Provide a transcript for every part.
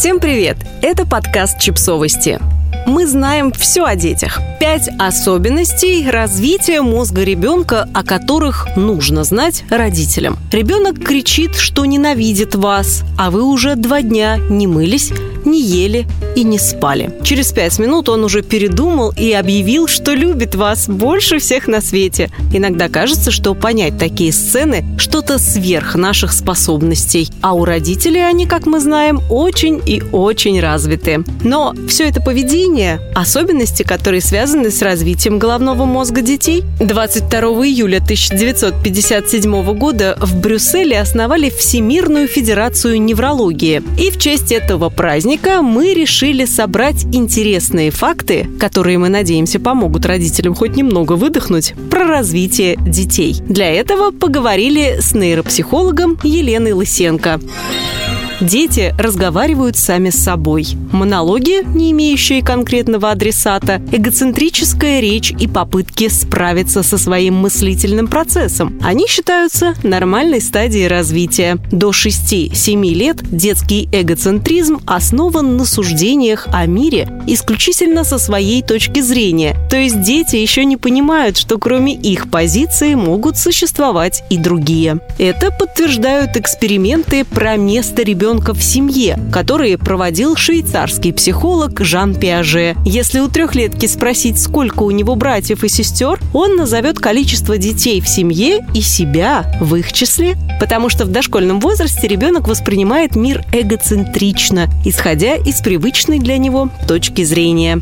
Всем привет! Это подкаст «Чипсовости». Мы знаем все о детях. Пять особенностей развития мозга ребенка, о которых нужно знать родителям. Ребенок кричит, что ненавидит вас, а вы уже два дня не мылись, не ели и не спали. Через пять минут он уже передумал и объявил, что любит вас больше всех на свете. Иногда кажется, что понять такие сцены – что-то сверх наших способностей. А у родителей они, как мы знаем, очень и очень развиты. Но все это поведение – особенности, которые связаны с развитием головного мозга детей. 22 июля 1957 года в Брюсселе основали Всемирную Федерацию Неврологии. И в честь этого праздника мы решили собрать интересные факты, которые, мы надеемся, помогут родителям хоть немного выдохнуть, про развитие детей. Для этого поговорили с нейропсихологом Еленой Лысенко. Дети разговаривают сами с собой. Монологи, не имеющие конкретного адресата, эгоцентрическая речь и попытки справиться со своим мыслительным процессом. Они считаются нормальной стадией развития. До 6-7 лет детский эгоцентризм основан на суждениях о мире исключительно со своей точки зрения. То есть дети еще не понимают, что кроме их позиции могут существовать и другие. Это подтверждают эксперименты про место ребенка ребенка в семье, которые проводил швейцарский психолог Жан Пиаже. Если у трехлетки спросить, сколько у него братьев и сестер, он назовет количество детей в семье и себя в их числе. Потому что в дошкольном возрасте ребенок воспринимает мир эгоцентрично, исходя из привычной для него точки зрения.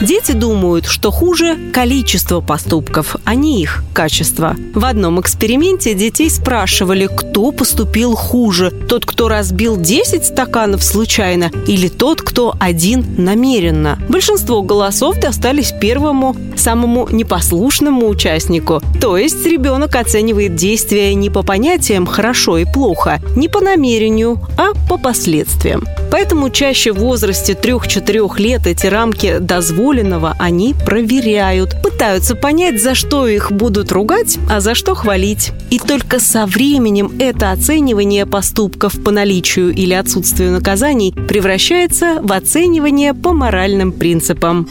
Дети думают, что хуже количество поступков, а не их качество. В одном эксперименте детей спрашивали, кто поступил хуже. Тот, кто разбил 10 стаканов случайно, или тот, кто один намеренно. Большинство голосов достались первому, самому непослушному участнику. То есть ребенок оценивает действия не по понятиям «хорошо» и «плохо», не по намерению, а по последствиям. Поэтому чаще в возрасте 3-4 лет эти рамки дозволенного они проверяют, пытаются понять, за что их будут ругать, а за что хвалить. И только со временем это оценивание поступков по наличию или отсутствию наказаний превращается в оценивание по моральным принципам.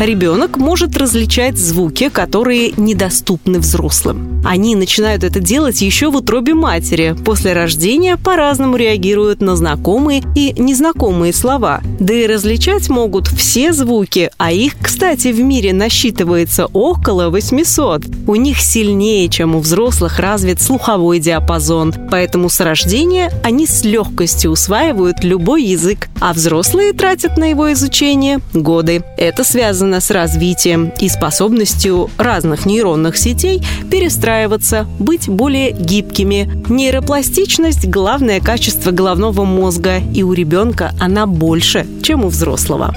Ребенок может различать звуки, которые недоступны взрослым. Они начинают это делать еще в утробе матери. После рождения по-разному реагируют на знакомые и незнакомые слова. Да и различать могут все звуки, а их, кстати, в мире насчитывается около 800. У них сильнее, чем у взрослых, развит слуховой диапазон. Поэтому с рождения они с легкостью усваивают любой язык, а взрослые тратят на его изучение годы. Это связано связано с развитием и способностью разных нейронных сетей перестраиваться, быть более гибкими. Нейропластичность – главное качество головного мозга, и у ребенка она больше, чем у взрослого.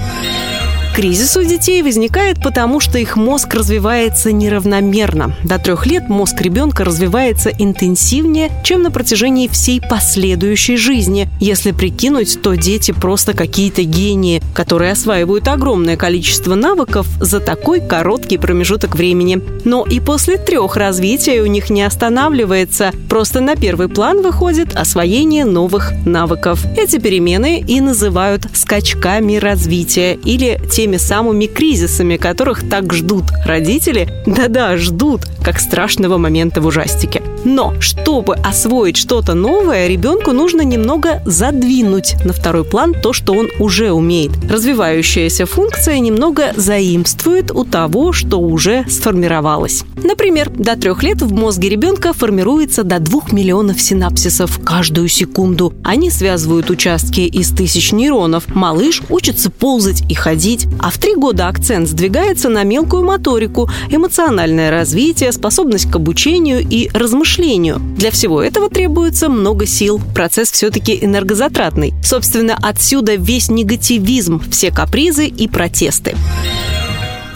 Кризис у детей возникает потому, что их мозг развивается неравномерно. До трех лет мозг ребенка развивается интенсивнее, чем на протяжении всей последующей жизни. Если прикинуть, то дети просто какие-то гении, которые осваивают огромное количество навыков за такой короткий промежуток времени. Но и после трех развития у них не останавливается. Просто на первый план выходит освоение новых навыков. Эти перемены и называют скачками развития или теми теми самыми кризисами, которых так ждут родители, да-да, ждут, как страшного момента в ужастике. Но, чтобы освоить что-то новое, ребенку нужно немного задвинуть на второй план то, что он уже умеет. Развивающаяся функция немного заимствует у того, что уже сформировалось. Например, до трех лет в мозге ребенка формируется до двух миллионов синапсисов каждую секунду. Они связывают участки из тысяч нейронов. Малыш учится ползать и ходить, а в три года акцент сдвигается на мелкую моторику, эмоциональное развитие, способность к обучению и размышлению. Для всего этого требуется много сил. Процесс все-таки энергозатратный. Собственно, отсюда весь негативизм, все капризы и протесты.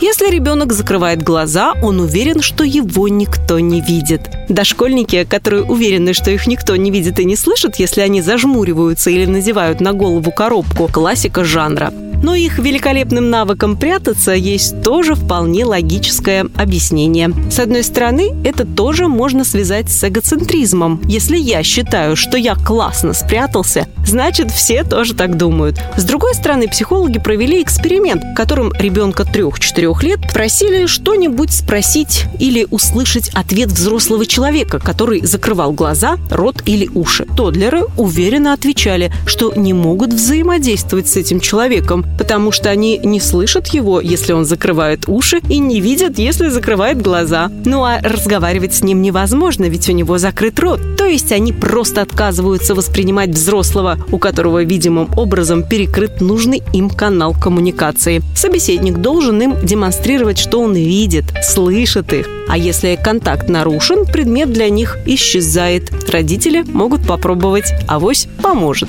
Если ребенок закрывает глаза, он уверен, что его никто не видит. Дошкольники, которые уверены, что их никто не видит и не слышит, если они зажмуриваются или надевают на голову коробку, классика жанра. Но их великолепным навыкам прятаться есть тоже вполне логическое объяснение. С одной стороны, это тоже можно связать с эгоцентризмом. Если я считаю, что я классно спрятался, значит, все тоже так думают. С другой стороны, психологи провели эксперимент, в котором ребенка 3-4 лет просили что-нибудь спросить или услышать ответ взрослого человека, который закрывал глаза, рот или уши. Тодлеры уверенно отвечали, что не могут взаимодействовать с этим человеком, потому что они не слышат его, если он закрывает уши, и не видят, если закрывает глаза. Ну а разговаривать с ним невозможно, ведь у него закрыт рот. То есть они просто отказываются воспринимать взрослого, у которого видимым образом перекрыт нужный им канал коммуникации. Собеседник должен им демонстрировать, что он видит, слышит их. А если контакт нарушен, предмет для них исчезает. Родители могут попробовать, авось поможет.